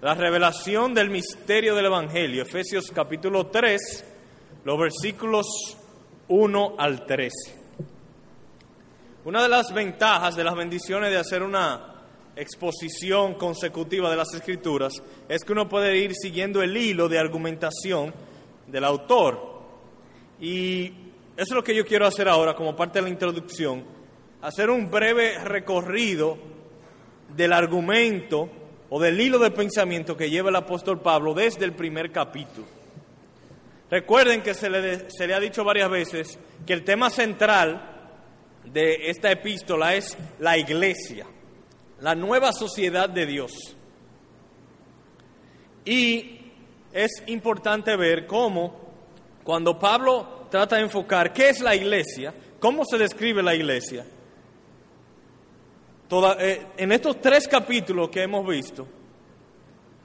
la revelación del misterio del Evangelio, Efesios capítulo 3, los versículos 1 al 13. Una de las ventajas de las bendiciones de hacer una exposición consecutiva de las escrituras es que uno puede ir siguiendo el hilo de argumentación del autor. Y eso es lo que yo quiero hacer ahora como parte de la introducción, hacer un breve recorrido del argumento o del hilo de pensamiento que lleva el apóstol Pablo desde el primer capítulo. Recuerden que se le, se le ha dicho varias veces que el tema central de esta epístola es la iglesia, la nueva sociedad de Dios. Y es importante ver cómo cuando Pablo trata de enfocar qué es la iglesia, cómo se describe la iglesia, eh, en estos tres capítulos que hemos visto,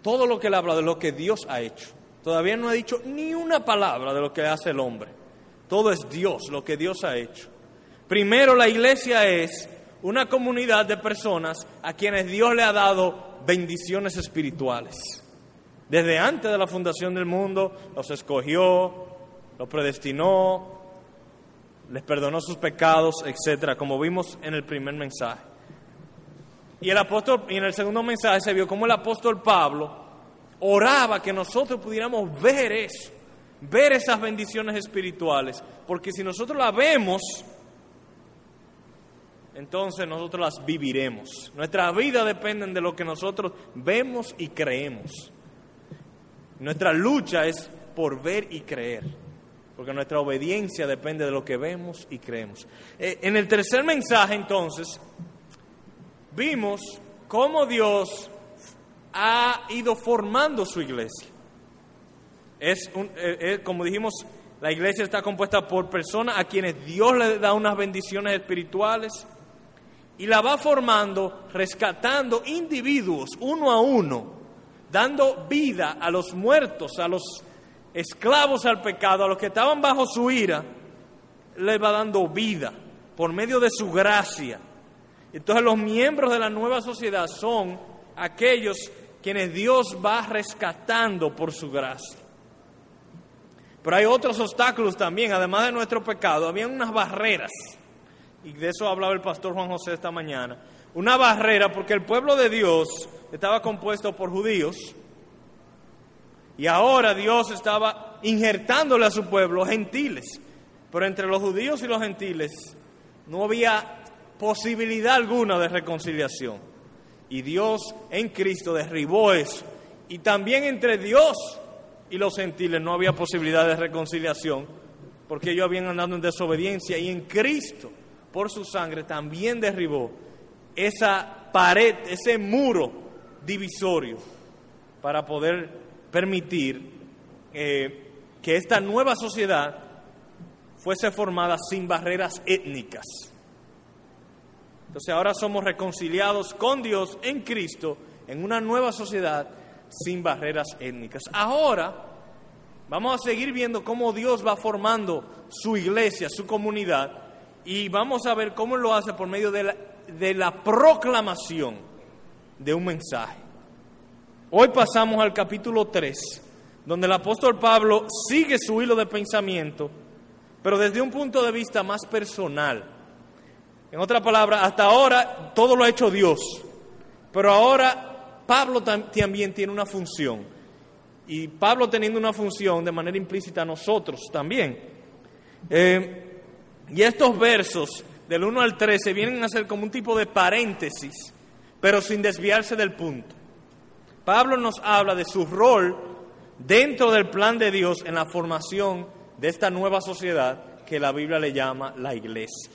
todo lo que él habla de lo que Dios ha hecho, todavía no ha dicho ni una palabra de lo que hace el hombre. Todo es Dios, lo que Dios ha hecho. Primero, la iglesia es una comunidad de personas a quienes Dios le ha dado bendiciones espirituales. Desde antes de la fundación del mundo, los escogió, los predestinó, les perdonó sus pecados, etcétera, como vimos en el primer mensaje. Y el apóstol, y en el segundo mensaje se vio cómo el apóstol Pablo oraba que nosotros pudiéramos ver eso, ver esas bendiciones espirituales, porque si nosotros las vemos, entonces nosotros las viviremos. Nuestra vida depende de lo que nosotros vemos y creemos. Nuestra lucha es por ver y creer, porque nuestra obediencia depende de lo que vemos y creemos. Eh, en el tercer mensaje, entonces, vimos cómo Dios ha ido formando su iglesia. Es un, eh, eh, como dijimos, la iglesia está compuesta por personas a quienes Dios le da unas bendiciones espirituales y la va formando, rescatando individuos uno a uno, dando vida a los muertos, a los esclavos al pecado, a los que estaban bajo su ira, le va dando vida por medio de su gracia. Entonces los miembros de la nueva sociedad son aquellos quienes Dios va rescatando por su gracia. Pero hay otros obstáculos también, además de nuestro pecado, había unas barreras, y de eso hablaba el pastor Juan José esta mañana, una barrera porque el pueblo de Dios estaba compuesto por judíos, y ahora Dios estaba injertándole a su pueblo gentiles, pero entre los judíos y los gentiles no había posibilidad alguna de reconciliación. Y Dios en Cristo derribó eso. Y también entre Dios y los gentiles no había posibilidad de reconciliación, porque ellos habían andado en desobediencia y en Cristo, por su sangre, también derribó esa pared, ese muro divisorio, para poder permitir eh, que esta nueva sociedad fuese formada sin barreras étnicas entonces ahora somos reconciliados con Dios en Cristo en una nueva sociedad sin barreras étnicas. Ahora vamos a seguir viendo cómo Dios va formando su iglesia, su comunidad, y vamos a ver cómo lo hace por medio de la, proclamación de un mensaje. Hoy pasamos al capítulo 3, donde el apóstol Pablo sigue su hilo de pensamiento, pero desde un punto de vista más personal en otra palabra, hasta ahora todo lo ha hecho Dios, pero ahora Pablo también tiene una función. Y Pablo teniendo una función de manera implícita nosotros también. Eh, y estos versos del 1 al 13 vienen a ser como un tipo de paréntesis, pero sin desviarse del punto. Pablo nos habla de su rol dentro del plan de Dios en la formación de esta nueva sociedad que la Biblia le llama la iglesia.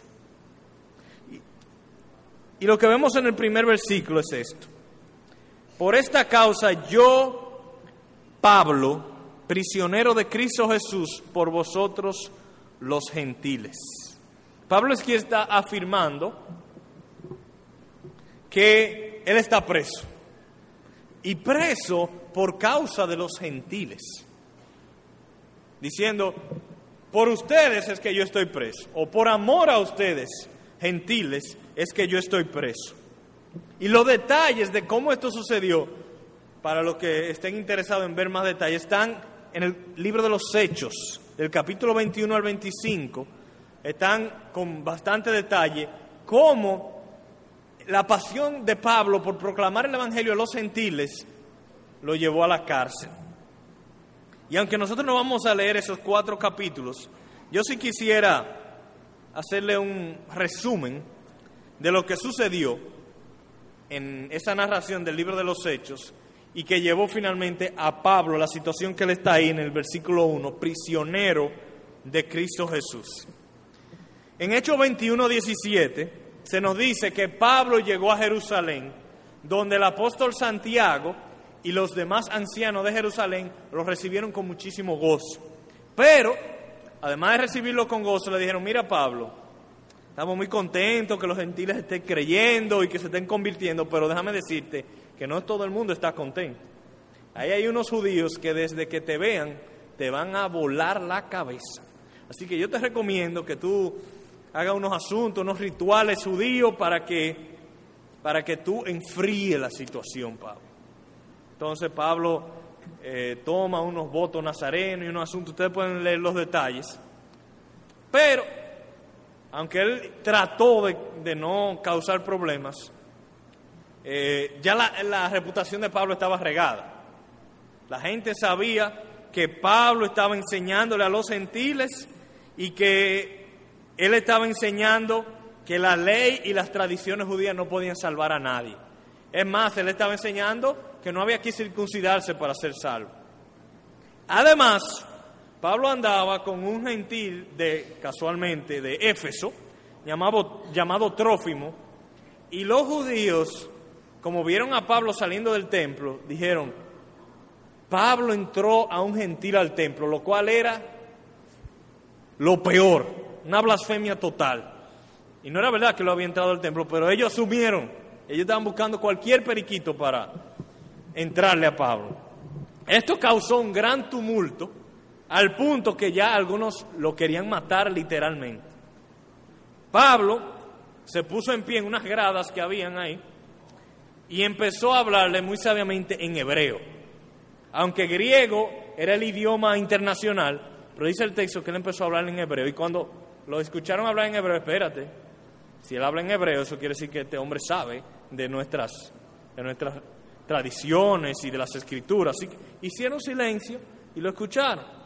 Y lo que vemos en el primer versículo es esto. Por esta causa yo, Pablo, prisionero de Cristo Jesús, por vosotros los gentiles. Pablo es quien está afirmando que él está preso. Y preso por causa de los gentiles. Diciendo, por ustedes es que yo estoy preso, o por amor a ustedes, gentiles, es que yo estoy preso. Y los detalles de cómo esto sucedió para los que estén interesados en ver más detalles, están en el libro de los Hechos, del capítulo 21 al 25, están con bastante detalle cómo la pasión de Pablo por proclamar el Evangelio a los gentiles lo llevó a la cárcel. Y aunque nosotros no vamos a leer esos cuatro capítulos, yo sí quisiera hacerle un resumen de lo que sucedió en esa narración del libro de los Hechos y que llevó finalmente a Pablo, la situación que él está ahí en el versículo 1, prisionero de Cristo Jesús. En Hechos 21, 17 se nos dice que Pablo llegó a Jerusalén, donde el apóstol Santiago y los demás ancianos de Jerusalén lo recibieron con muchísimo gozo. Pero, además de recibirlo con gozo, le dijeron, mira Pablo, estamos muy contentos que los gentiles estén creyendo y que se estén convirtiendo, pero déjame decirte que no todo el mundo está contento. Ahí hay unos judíos que desde que te vean te van a volar la cabeza. Así que yo te recomiendo que tú hagas unos asuntos, unos rituales judíos para que, para que tú enfríes la situación, Pablo. Entonces Pablo eh, toma unos votos nazarenos y unos asuntos, ustedes pueden leer los detalles. Pero, aunque él trató de no causar problemas, eh, ya la, reputación de Pablo estaba regada. La gente sabía que Pablo estaba enseñándole a los gentiles y que él estaba enseñando que la ley y las tradiciones judías no podían salvar a nadie. Es más, él estaba enseñando que no había que circuncidarse para ser salvo. Además, Pablo andaba con un gentil de, casualmente, de Éfeso, llamado, llamado Trófimo, y los judíos como vieron a Pablo saliendo del templo, dijeron, Pablo entró a un gentil al templo, lo cual era lo peor, una blasfemia total. Y no era verdad que lo había entrado al templo, pero ellos asumieron, ellos estaban buscando cualquier periquito para entrarle a Pablo. Esto causó un gran tumulto, al punto que ya algunos lo querían matar literalmente. Pablo se puso en pie en unas gradas que habían ahí y empezó a hablarle muy sabiamente en hebreo. Aunque griego era el idioma internacional, pero dice el texto que él empezó a hablar en hebreo. Y cuando lo escucharon hablar en hebreo, espérate, si él habla en hebreo, eso quiere decir que este hombre sabe de nuestras, de nuestras tradiciones y de las escrituras. Así que hicieron silencio y lo escucharon.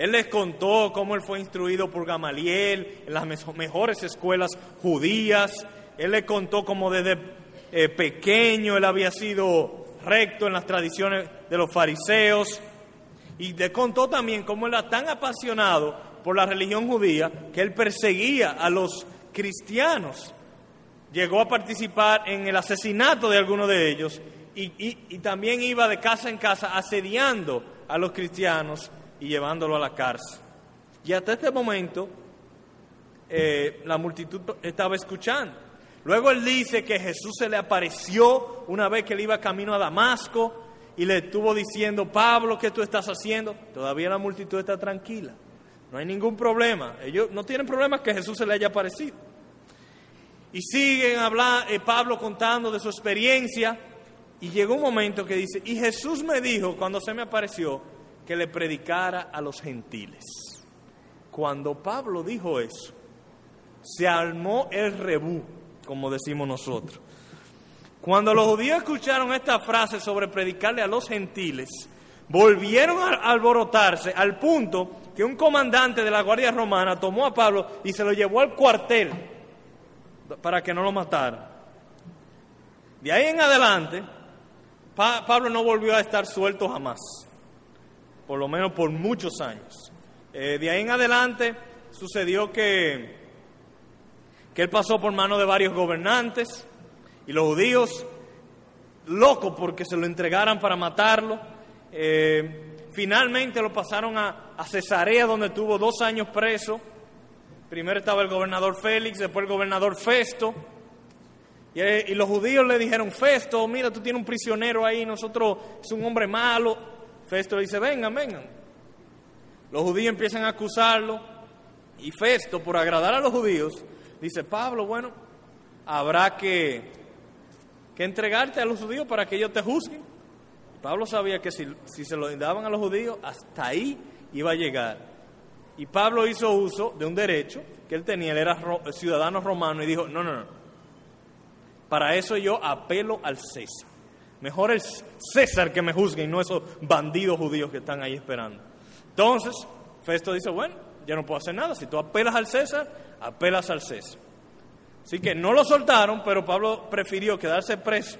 Él les contó cómo él fue instruido por Gamaliel en las mejores escuelas judías. Él les contó cómo desde eh, pequeño, él había sido recto en las tradiciones de los fariseos. Y le contó también cómo él era tan apasionado por la religión judía que él perseguía a los cristianos. Llegó a participar en el asesinato de algunos de ellos y, también iba de casa en casa asediando a los cristianos y llevándolo a la cárcel. Y hasta este momento eh, la multitud estaba escuchando. Luego él dice que Jesús se le apareció una vez que él iba camino a Damasco y le estuvo diciendo, Pablo, ¿qué tú estás haciendo? Todavía la multitud está tranquila. No hay ningún problema. Ellos no tienen problema que Jesús se le haya aparecido. Y siguen hablando, eh, Pablo contando de su experiencia. Y llegó un momento que dice, y Jesús me dijo cuando se me apareció que le predicara a los gentiles. Cuando Pablo dijo eso, se armó el rebú como decimos nosotros. Cuando los judíos escucharon esta frase sobre predicarle a los gentiles, volvieron a alborotarse al punto que un comandante de la Guardia Romana tomó a Pablo y se lo llevó al cuartel para que no lo matara. De ahí en adelante, Pablo no volvió a estar suelto jamás, por lo menos por muchos años. Eh, de ahí en adelante sucedió que que él pasó por mano de varios gobernantes y los judíos, locos porque se lo entregaran para matarlo, eh, finalmente lo pasaron a, Cesarea donde tuvo dos años preso. Primero estaba el gobernador Félix, después el gobernador Festo. Y, eh, y, los judíos le dijeron, Festo, mira, tú tienes un prisionero ahí, nosotros es un hombre malo. Festo le dice, vengan, vengan. Los judíos empiezan a acusarlo y Festo, por agradar a los judíos, Dice Pablo, bueno, habrá que, que entregarte a los judíos para que ellos te juzguen. Pablo sabía que si, si se lo daban a los judíos, hasta ahí iba a llegar. Y Pablo hizo uso de un derecho que él tenía, él era ciudadano romano y dijo, no, no, no, para eso yo apelo al César. Mejor el César que me juzgue y no esos bandidos judíos que están ahí esperando. Entonces, Festo dice, bueno, ya no puedo hacer nada. Si tú apelas al César, apelas al César. Así que no lo soltaron, pero Pablo prefirió quedarse preso,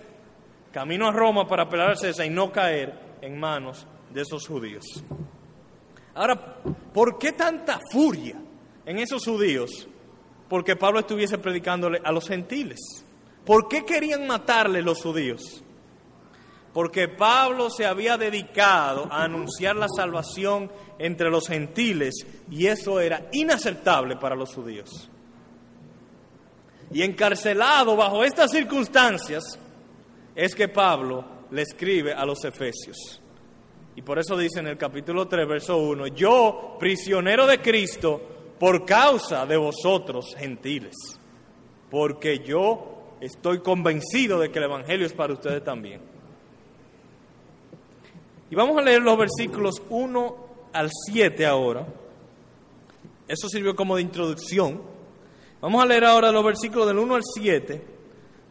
camino a Roma para apelar al César y no caer en manos de esos judíos. Ahora, ¿por qué tanta furia en esos judíos? Porque Pablo estuviese predicándole a los gentiles. ¿Por qué querían matarle los judíos? Porque Pablo se había dedicado a anunciar la salvación entre los gentiles y eso era inaceptable para los judíos. Y encarcelado bajo estas circunstancias es que Pablo le escribe a los efesios. Y por eso dice en el capítulo 3, verso 1, yo, prisionero de Cristo, por causa de vosotros gentiles, porque yo estoy convencido de que el Evangelio es para ustedes también. Y vamos a leer los versículos 1 al 7 ahora. Eso sirvió como de introducción. Vamos a leer ahora los versículos del 1 al 7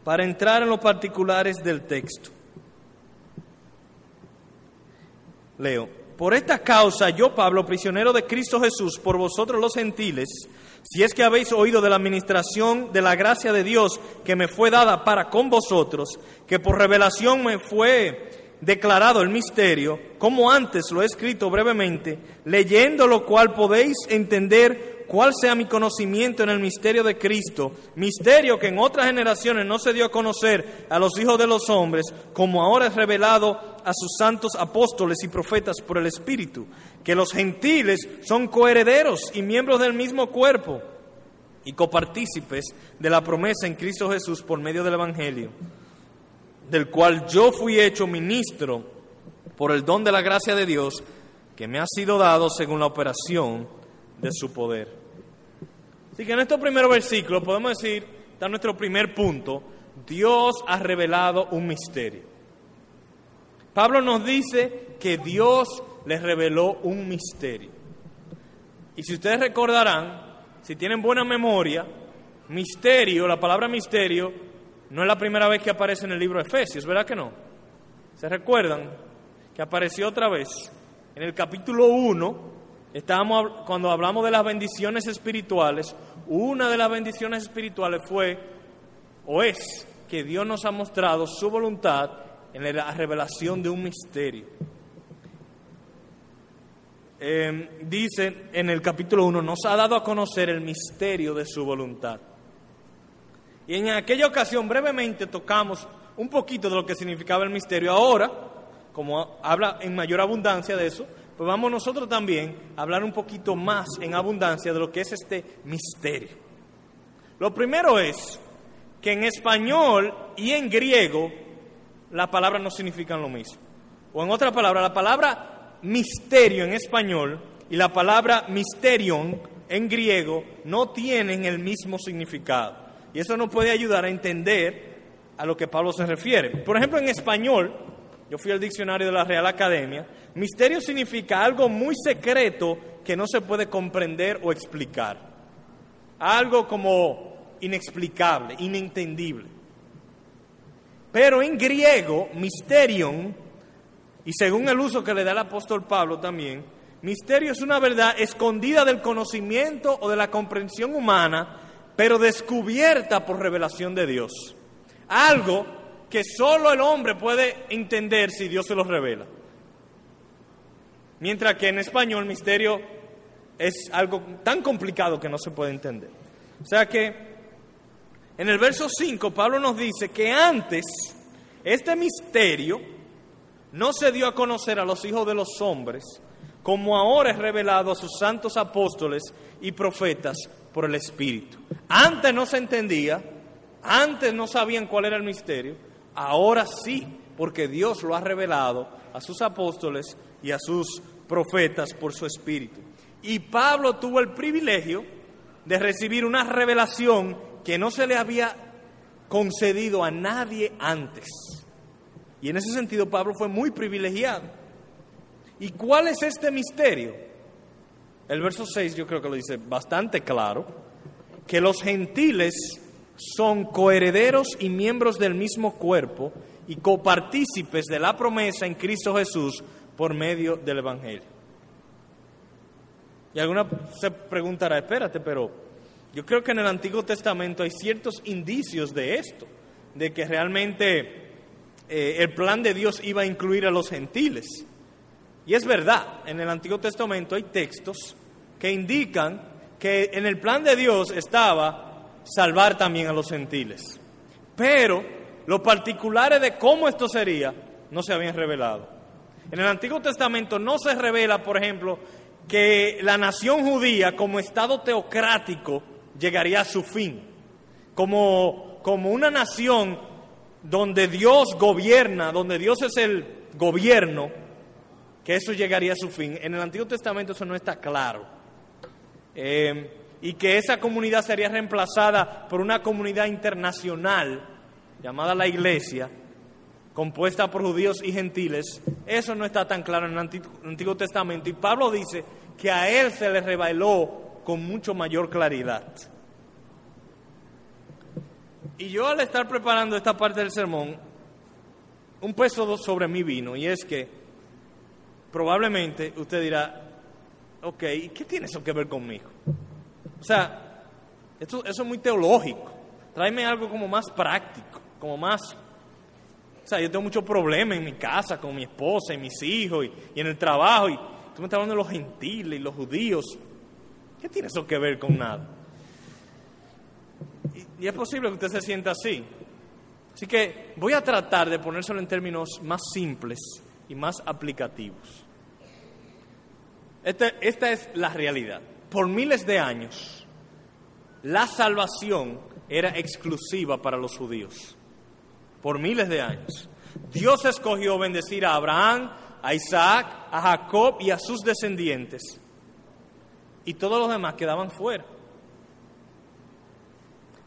para entrar en los particulares del texto. Leo, por esta causa yo, Pablo, prisionero de Cristo Jesús, por vosotros los gentiles, si es que habéis oído de la administración de la gracia de Dios que me fue dada para con vosotros, que por revelación me fue declarado el misterio, como antes lo he escrito brevemente, leyendo lo cual podéis entender cuál sea mi conocimiento en el misterio de Cristo, misterio que en otras generaciones no se dio a conocer a los hijos de los hombres, como ahora es revelado a sus santos apóstoles y profetas por el Espíritu, que los gentiles son coherederos y miembros del mismo cuerpo y copartícipes de la promesa en Cristo Jesús por medio del Evangelio, del cual yo fui hecho ministro por el don de la gracia de Dios que me ha sido dado según la operación de su poder. Así que en estos primeros versículos podemos decir, está nuestro primer punto, Dios ha revelado un misterio. Pablo nos dice que Dios les reveló un misterio. Y si ustedes recordarán, si tienen buena memoria, misterio, la palabra misterio, no es la primera vez que aparece en el libro de Efesios, ¿verdad que no? ¿Se recuerdan que apareció otra vez en el capítulo 1 Estábamos, cuando hablamos de las bendiciones espirituales, una de las bendiciones espirituales fue o es que Dios nos ha mostrado su voluntad en la revelación de un misterio. Em, dice en el capítulo 1, nos ha dado a conocer el misterio de su voluntad. Y en aquella ocasión brevemente tocamos un poquito de lo que significaba el misterio. Ahora, como habla en mayor abundancia de eso, pues vamos nosotros también a hablar un poquito más en abundancia de lo que es este misterio. Lo primero es que en español y en griego las palabras no significan lo mismo. O en otra palabra, la palabra misterio en español y la palabra misterion en griego no tienen el mismo significado. Y eso nos puede ayudar a entender a lo que Pablo se refiere. Por ejemplo, en español, yo fui al diccionario de la Real Academia, misterio significa algo muy secreto que no se puede comprender o explicar. Algo como inexplicable, inentendible. Pero en griego, misterion, y según el uso que le da el apóstol Pablo también, misterio es una verdad escondida del conocimiento o de la comprensión humana, pero descubierta por revelación de Dios. Algo que solo el hombre puede entender si Dios se los revela. Mientras que en español misterio es algo tan complicado que no se puede entender. O sea que en el verso 5 Pablo nos dice que antes este misterio no se dio a conocer a los hijos de los hombres, como ahora es revelado a sus santos apóstoles y profetas por el Espíritu. Antes no se entendía, antes no sabían cuál era el misterio, Ahora sí, porque Dios lo ha revelado a sus apóstoles y a sus profetas por su espíritu. Y Pablo tuvo el privilegio de recibir una revelación que no se le había concedido a nadie antes. Y en ese sentido Pablo fue muy privilegiado. ¿Y cuál es este misterio? El verso 6 yo creo que lo dice bastante claro, que los gentiles son coherederos y miembros del mismo cuerpo y copartícipes de la promesa en Cristo Jesús por medio del Evangelio. Y alguna se preguntará, espérate, pero yo creo que en el Antiguo Testamento hay ciertos indicios de esto, de que realmente eh, el plan de Dios iba a incluir a los gentiles. Y es verdad, en el Antiguo Testamento hay textos que indican que en el plan de Dios estaba salvar también a los gentiles. Pero los particulares de cómo esto sería no se habían revelado. En el Antiguo Testamento no se revela, por ejemplo, que la nación judía como Estado teocrático llegaría a su fin, como, como una nación donde Dios gobierna, donde Dios es el gobierno, que eso llegaría a su fin. En el Antiguo Testamento eso no está claro. Eh, y que esa comunidad sería reemplazada por una comunidad internacional llamada la Iglesia, compuesta por judíos y gentiles, eso no está tan claro en el Antiguo, Testamento. Y Pablo dice que a él se le reveló con mucho mayor claridad. Y yo al estar preparando esta parte del sermón, un peso sobre mí vino, y es que probablemente usted dirá, ok, ¿qué tiene eso que ver conmigo? O sea, esto, eso es muy teológico. Tráeme algo como más práctico, como más... O sea, yo tengo muchos problemas en mi casa con mi esposa y mis hijos y, en el trabajo. Y tú me estás hablando de los gentiles y los judíos. ¿Qué tiene eso que ver con nada? Y, y es posible que usted se sienta así. Así que voy a tratar de ponérselo en términos más simples y más aplicativos. Esta, esta es la realidad. Por miles de años, la salvación era exclusiva para los judíos. Por miles de años. Dios escogió bendecir a Abraham, a Isaac, a Jacob y a sus descendientes. Y todos los demás quedaban fuera.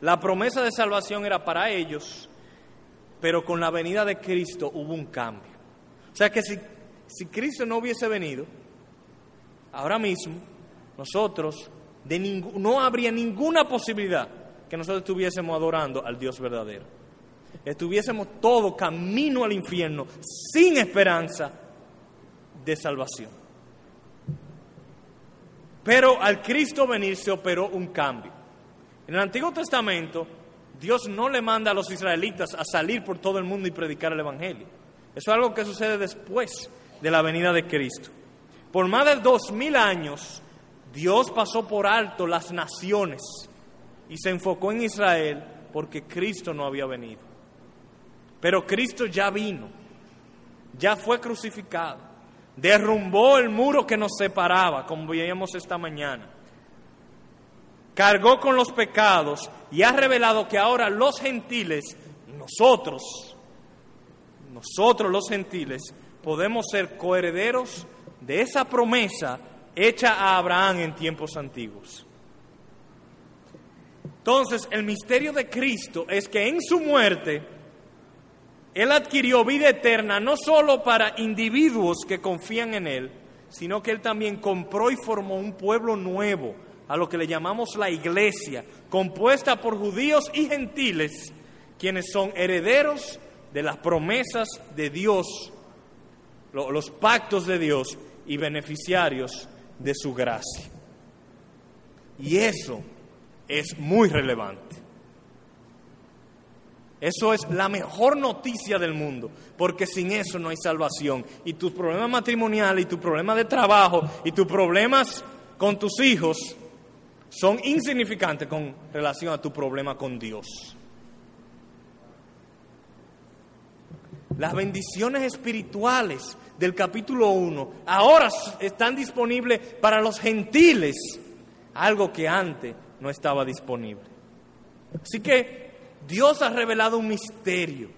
La promesa de salvación era para ellos, pero con la venida de Cristo hubo un cambio. O sea que si, si Cristo no hubiese venido, ahora mismo nosotros no habría ninguna posibilidad que nosotros estuviésemos adorando al Dios verdadero. Estuviésemos todo camino al infierno, sin esperanza de salvación. Pero al Cristo venir se operó un cambio. En el Antiguo Testamento, Dios no le manda a los israelitas a salir por todo el mundo y predicar el Evangelio. Eso es algo que sucede después de la venida de Cristo. Por más de dos mil años, Dios pasó por alto las naciones y se enfocó en Israel porque Cristo no había venido. Pero Cristo ya vino, ya fue crucificado, derrumbó el muro que nos separaba, como veíamos esta mañana, cargó con los pecados y ha revelado que ahora los gentiles, nosotros, nosotros los gentiles, podemos ser coherederos de esa promesa hecha a Abraham en tiempos antiguos. Entonces, el misterio de Cristo es que en su muerte, Él adquirió vida eterna no solo para individuos que confían en Él, sino que Él también compró y formó un pueblo nuevo, a lo que le llamamos la iglesia, compuesta por judíos y gentiles, quienes son herederos de las promesas de Dios, los pactos de Dios y beneficiarios de su gracia. Y eso es muy relevante. Eso es la mejor noticia del mundo, porque sin eso no hay salvación. Y tus problemas matrimoniales, y tus problemas de trabajo, y tus problemas con tus hijos son insignificantes con relación a tu problema con Dios. Las bendiciones espirituales del capítulo 1 ahora están disponibles para los gentiles, algo que antes no estaba disponible. Así que Dios ha revelado un misterio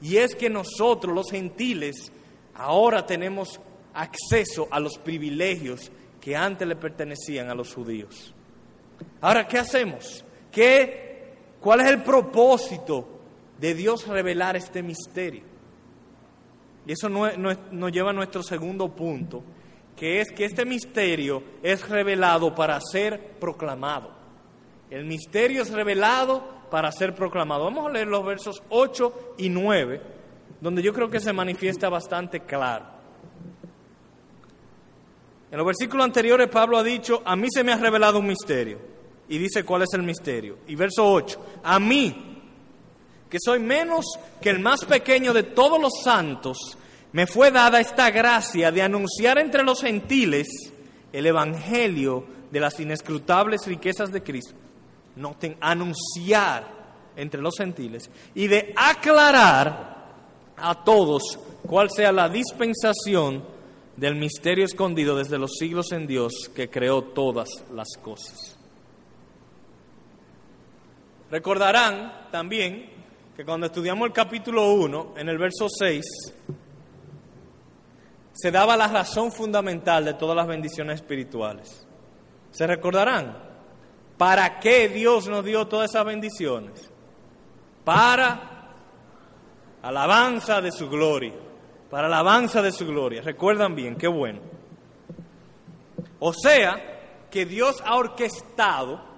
y es que nosotros los gentiles ahora tenemos acceso a los privilegios que antes le pertenecían a los judíos. Ahora, ¿qué hacemos? ¿Qué, ¿Cuál es el propósito de Dios revelar este misterio? Y eso nos lleva a nuestro segundo punto, que es que este misterio es revelado para ser proclamado. El misterio es revelado para ser proclamado. Vamos a leer los versos 8 y 9, donde yo creo que se manifiesta bastante claro. En los versículos anteriores Pablo ha dicho, a mí se me ha revelado un misterio. Y dice cuál es el misterio. Y verso 8, a mí, que soy menos que el más pequeño de todos los santos, me fue dada esta gracia de anunciar entre los gentiles el Evangelio de las inescrutables riquezas de Cristo. Noten, anunciar entre los gentiles y de aclarar a todos cuál sea la dispensación del misterio escondido desde los siglos en Dios que creó todas las cosas. Recordarán también que cuando estudiamos el capítulo 1, en el verso 6, se daba la razón fundamental de todas las bendiciones espirituales. ¿Se recordarán? ¿Para qué Dios nos dio todas esas bendiciones? Para alabanza de su gloria. Para alabanza de su gloria. Recuerdan bien, qué bueno. O sea, que Dios ha orquestado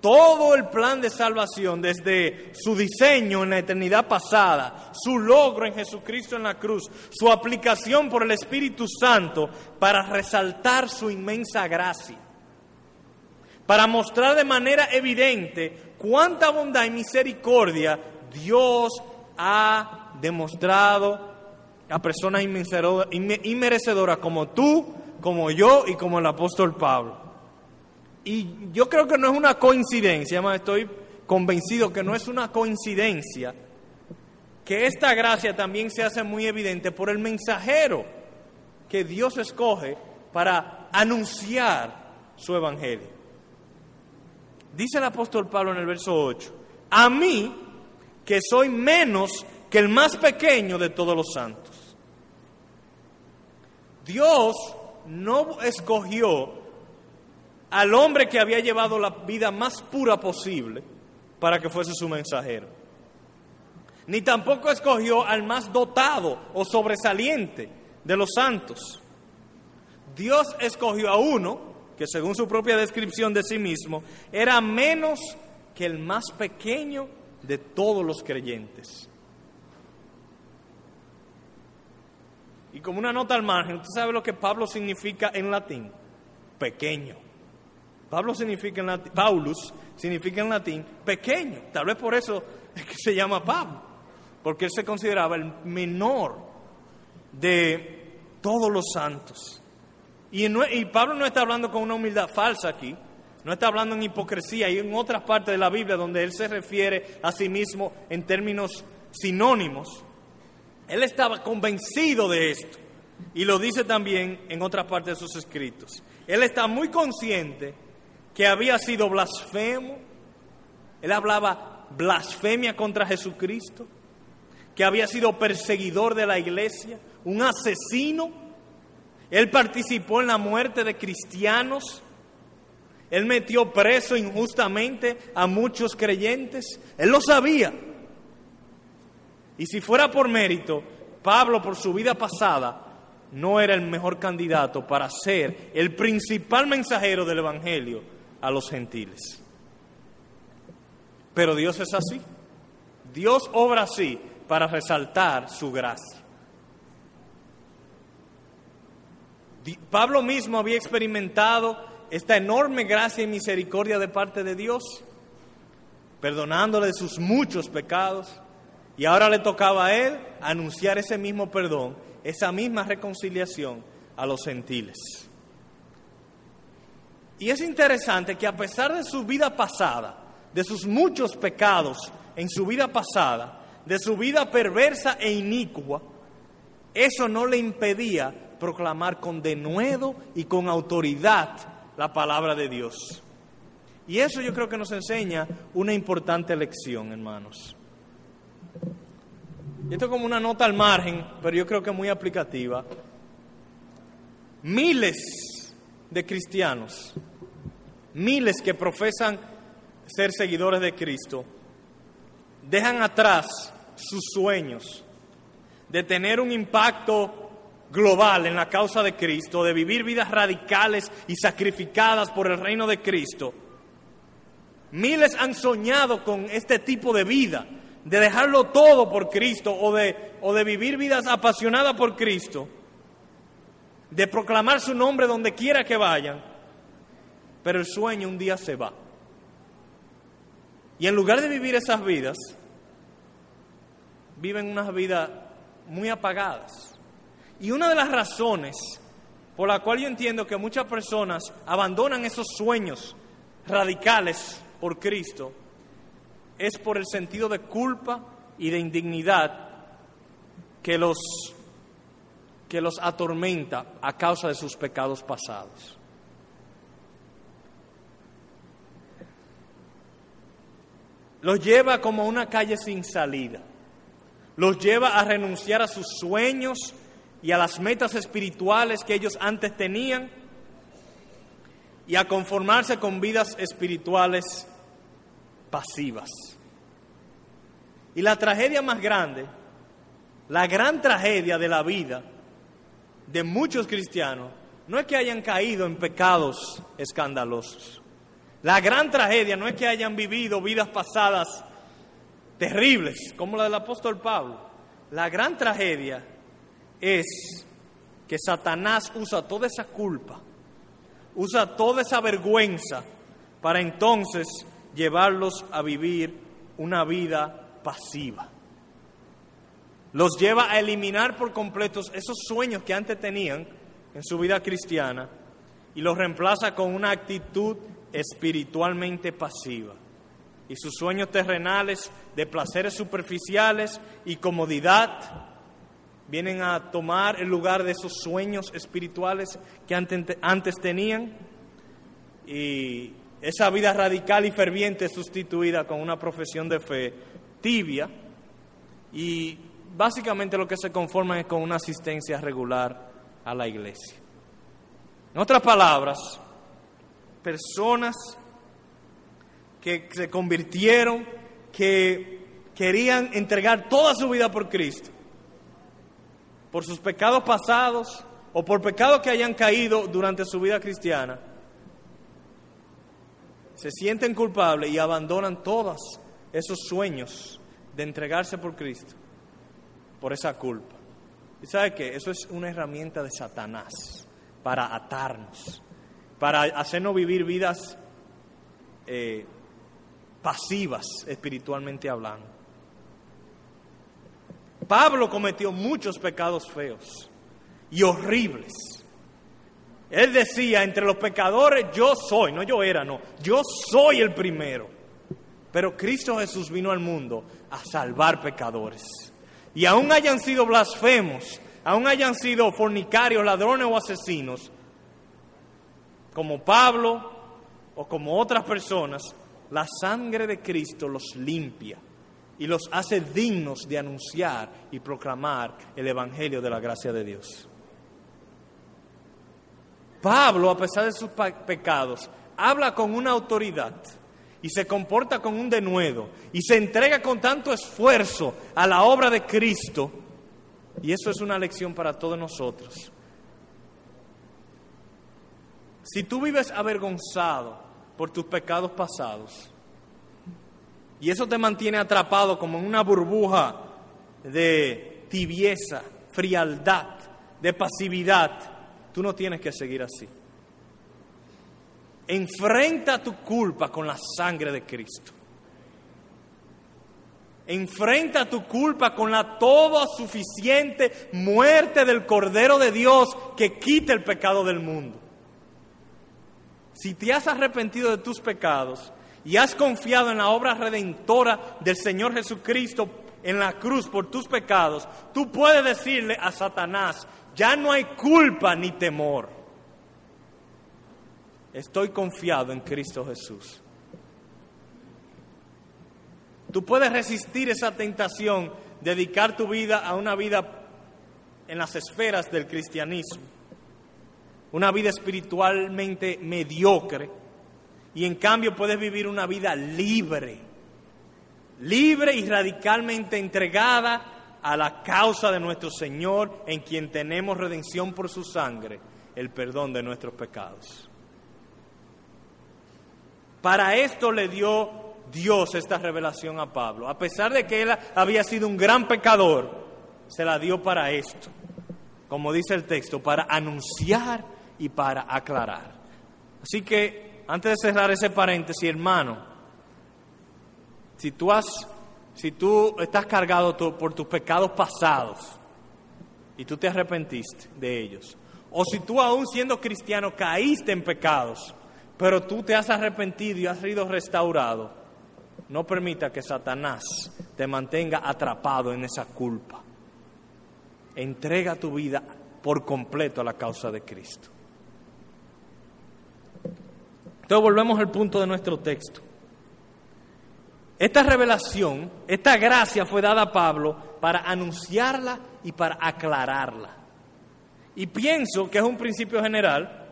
todo el plan de salvación, desde su diseño en la eternidad pasada, su logro en Jesucristo en la cruz, su aplicación por el Espíritu Santo para resaltar su inmensa gracia, para mostrar de manera evidente cuánta bondad y misericordia Dios ha demostrado a personas inmerecedoras como tú, como yo y como el apóstol Pablo. Y yo creo que no es una coincidencia, más estoy convencido que no es una coincidencia que esta gracia también se hace muy evidente por el mensajero que Dios escoge para anunciar su evangelio. Dice el apóstol Pablo en el verso 8, a mí que soy menos que el más pequeño de todos los santos. Dios no escogió al hombre que había llevado la vida más pura posible para que fuese su mensajero. Ni tampoco escogió al más dotado o sobresaliente de los santos. Dios escogió a uno que según su propia descripción de sí mismo era menos que el más pequeño de todos los creyentes. Y como una nota al margen, ¿usted sabe lo que Pablo significa en latín? Pequeño. Pablo significa en latín, Paulus significa en latín pequeño. Tal vez por eso es que se llama Pablo, porque él se consideraba el menor de todos los santos. Y, y Pablo no está hablando con una humildad falsa aquí, no está hablando en hipocresía y en otras partes de la Biblia donde él se refiere a sí mismo en términos sinónimos. Él estaba convencido de esto y lo dice también en otras partes de sus escritos. Él está muy consciente que había sido blasfemo, él hablaba blasfemia contra Jesucristo, que había sido perseguidor de la iglesia, un asesino, él participó en la muerte de cristianos, él metió preso injustamente a muchos creyentes, él lo sabía. Y si fuera por mérito, Pablo por su vida pasada no era el mejor candidato para ser el principal mensajero del Evangelio a los gentiles. Pero Dios es así. Dios obra así para resaltar su gracia. Pablo mismo había experimentado esta enorme gracia y misericordia de parte de Dios, perdonándole sus muchos pecados, y ahora le tocaba a él anunciar ese mismo perdón, esa misma reconciliación a los gentiles. Y es interesante que a pesar de su vida pasada, de sus muchos pecados en su vida pasada, de su vida perversa e inicua, eso no le impedía proclamar con denuedo y con autoridad la palabra de Dios. Y eso yo creo que nos enseña una importante lección, hermanos. Y esto como una nota al margen, pero yo creo que muy aplicativa. Miles de cristianos miles que profesan ser seguidores de Cristo, dejan atrás sus sueños, de tener un impacto global en la causa de Cristo, de vivir vidas radicales y sacrificadas por el reino de Cristo. Miles han soñado con este tipo de vida, de dejarlo todo por Cristo o de, o de vivir vidas apasionadas por Cristo, de proclamar su nombre donde quiera que vayan, pero el sueño un día se va. Y en lugar de vivir esas vidas, viven unas vidas muy apagadas. Y una de las razones por la cual yo entiendo que muchas personas abandonan esos sueños radicales por Cristo es por el sentido de culpa y de indignidad que los, que los atormenta a causa de sus pecados pasados. Los lleva como una calle sin salida. Los lleva a renunciar a sus sueños y a las metas espirituales que ellos antes tenían y a conformarse con vidas espirituales pasivas. Y la tragedia más grande, la gran tragedia de la vida de muchos cristianos, no es que hayan caído en pecados escandalosos. La gran tragedia no es que hayan vivido vidas pasadas terribles, como la del apóstol Pablo. La gran tragedia es que Satanás usa toda esa culpa, usa toda esa vergüenza para entonces llevarlos a vivir una vida pasiva. Los lleva a eliminar por completo esos sueños que antes tenían en su vida cristiana y los reemplaza con una actitud espiritualmente pasiva. Y sus sueños terrenales de placeres superficiales y comodidad vienen a tomar el lugar de esos sueños espirituales que antes, tenían y esa vida radical y ferviente es sustituida con una profesión de fe tibia y básicamente lo que se conforman es con una asistencia regular a la iglesia. En otras palabras, personas que se convirtieron, que querían entregar toda su vida por Cristo, por sus pecados pasados o por pecados que hayan caído durante su vida cristiana, se sienten culpables y abandonan todos esos sueños de entregarse por Cristo, por esa culpa. ¿Y sabe qué? Eso es una herramienta de Satanás para atarnos, para hacernos vivir vidas eh, pasivas espiritualmente hablando. Pablo cometió muchos pecados feos y horribles. Él decía, entre los pecadores yo soy, no yo era, no, yo soy el primero. Pero Cristo Jesús vino al mundo a salvar pecadores. Y aún hayan sido blasfemos, aún hayan sido fornicarios, ladrones o asesinos, como Pablo o como otras personas, la sangre de Cristo los limpia y los hace dignos de anunciar y proclamar el Evangelio de la gracia de Dios. Pablo, a pesar de sus pecados, habla con una autoridad y se comporta con un denuedo y se entrega con tanto esfuerzo a la obra de Cristo. Y eso es una lección para todos nosotros. Si tú vives avergonzado por tus pecados pasados, y eso te mantiene atrapado como en una burbuja de tibieza, frialdad, de pasividad. Tú no tienes que seguir así. Enfrenta tu culpa con la sangre de Cristo. Enfrenta tu culpa con la todo suficiente muerte del Cordero de Dios que quita el pecado del mundo. Si te has arrepentido de tus pecados, y has confiado en la obra redentora del Señor Jesucristo en la cruz por tus pecados, tú puedes decirle a Satanás, ya no hay culpa ni temor. Estoy confiado en Cristo Jesús. Tú puedes resistir esa tentación, dedicar tu vida a una vida en las esferas del cristianismo, una vida espiritualmente mediocre y en cambio puedes vivir una vida libre, libre y radicalmente entregada a la causa de nuestro Señor, en quien tenemos redención por su sangre, el perdón de nuestros pecados. Para esto le dio Dios esta revelación a Pablo. A pesar de que él había sido un gran pecador, se la dio para esto, como dice el texto, para anunciar y para aclarar. Así que, antes de cerrar ese paréntesis, hermano, si tú, has, si tú estás cargado por tus pecados pasados y tú te arrepentiste de ellos, o si tú aún siendo cristiano caíste en pecados, pero tú te has arrepentido y has sido restaurado, no permita que Satanás te mantenga atrapado en esa culpa. Entrega tu vida por completo a la causa de Cristo. Entonces volvemos al punto de nuestro texto. Esta revelación, esta gracia fue dada a Pablo para anunciarla y para aclararla. Y pienso que es un principio general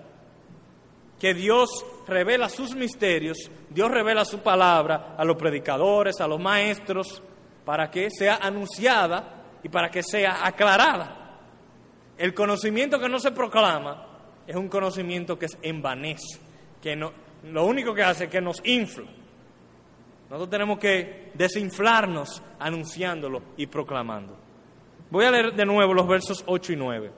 que Dios revela sus misterios, Dios revela su palabra a los predicadores, a los maestros, para que sea anunciada y para que sea aclarada. El conocimiento que no se proclama es un conocimiento que es envanece, que no, lo único que hace es que nos infla. Nosotros tenemos que desinflarnos anunciándolo y proclamando. Voy a leer de nuevo los versos 8 y 9.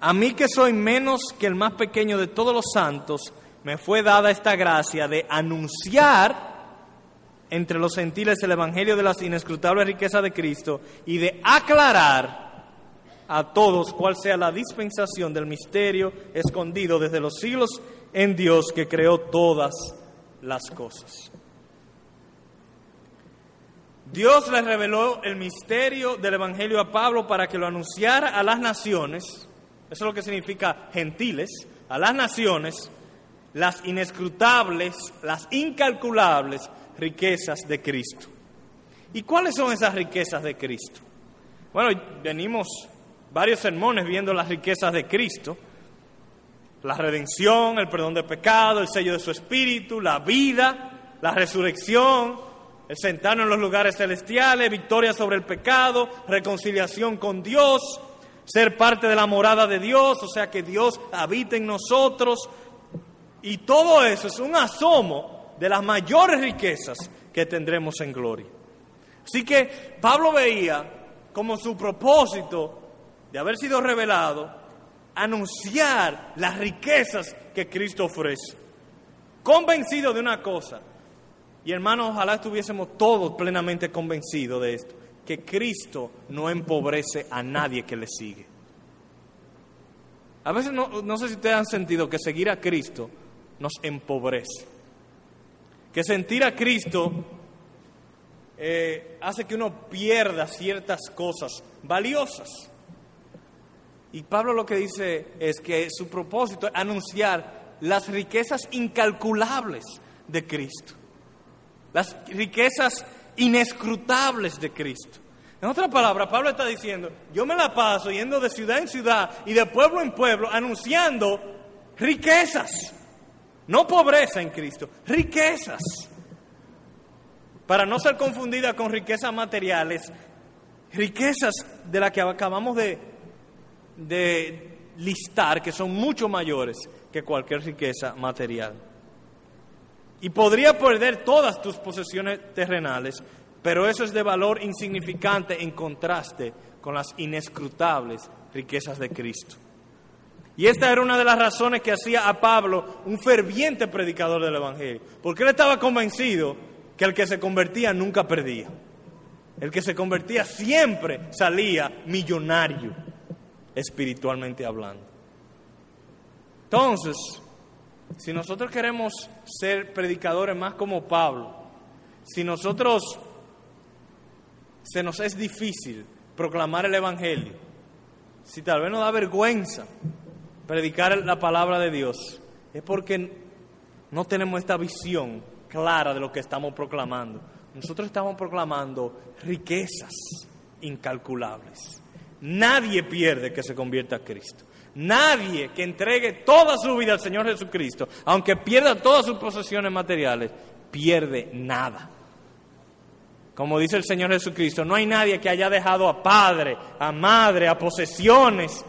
A mí que soy menos que el más pequeño de todos los santos, me fue dada esta gracia de anunciar entre los gentiles el Evangelio de las inescrutables riquezas de Cristo y de aclarar a todos cuál sea la dispensación del misterio escondido desde los siglos en Dios que creó todas las cosas. Dios le reveló el misterio del Evangelio a Pablo para que lo anunciara a las naciones, eso es lo que significa gentiles, a las naciones, las inescrutables, las incalculables riquezas de Cristo. ¿Y cuáles son esas riquezas de Cristo? Bueno, venimos varios sermones viendo las riquezas de Cristo, la redención, el perdón de pecado, el sello de su espíritu, la vida, la resurrección, el sentarnos en los lugares celestiales, victoria sobre el pecado, reconciliación con Dios, ser parte de la morada de Dios, o sea que Dios habita en nosotros. Y todo eso es un asomo de las mayores riquezas que tendremos en gloria. Así que Pablo veía como su propósito de haber sido revelado anunciar las riquezas que Cristo ofrece. Convencido de una cosa, y hermanos, ojalá estuviésemos todos plenamente convencidos de esto, que Cristo no empobrece a nadie que le sigue. A veces no, sé si ustedes han sentido que seguir a Cristo nos empobrece. Que sentir a Cristo eh, hace que uno pierda ciertas cosas valiosas. Y Pablo lo que dice es que su propósito es anunciar las riquezas incalculables de Cristo las riquezas inescrutables de Cristo. En otra palabra, Pablo está diciendo, yo me la paso yendo de ciudad en ciudad y de pueblo en pueblo anunciando riquezas, no pobreza en Cristo, riquezas. Para no ser confundida con riquezas materiales, riquezas de las que acabamos de, de listar, que son mucho mayores que cualquier riqueza material. Y podría perder todas tus posesiones terrenales, pero eso es de valor insignificante en contraste con las inescrutables riquezas de Cristo. Y esta era una de las razones que hacía a Pablo un ferviente predicador del Evangelio, porque él estaba convencido que el que se convertía nunca perdía. El que se convertía siempre salía millonario, espiritualmente hablando. Entonces, si nosotros queremos ser predicadores más como Pablo, si nosotros se nos es difícil proclamar el Evangelio, si tal vez nos da vergüenza predicar la palabra de Dios, es porque no tenemos esta visión clara de lo que estamos proclamando. Nosotros estamos proclamando riquezas incalculables. Nadie pierde que se convierta a Cristo. Nadie que entregue toda su vida al Señor Jesucristo, aunque pierda todas sus posesiones materiales, pierde nada. Como dice el Señor Jesucristo, no hay nadie que haya dejado a padre, a madre, a posesiones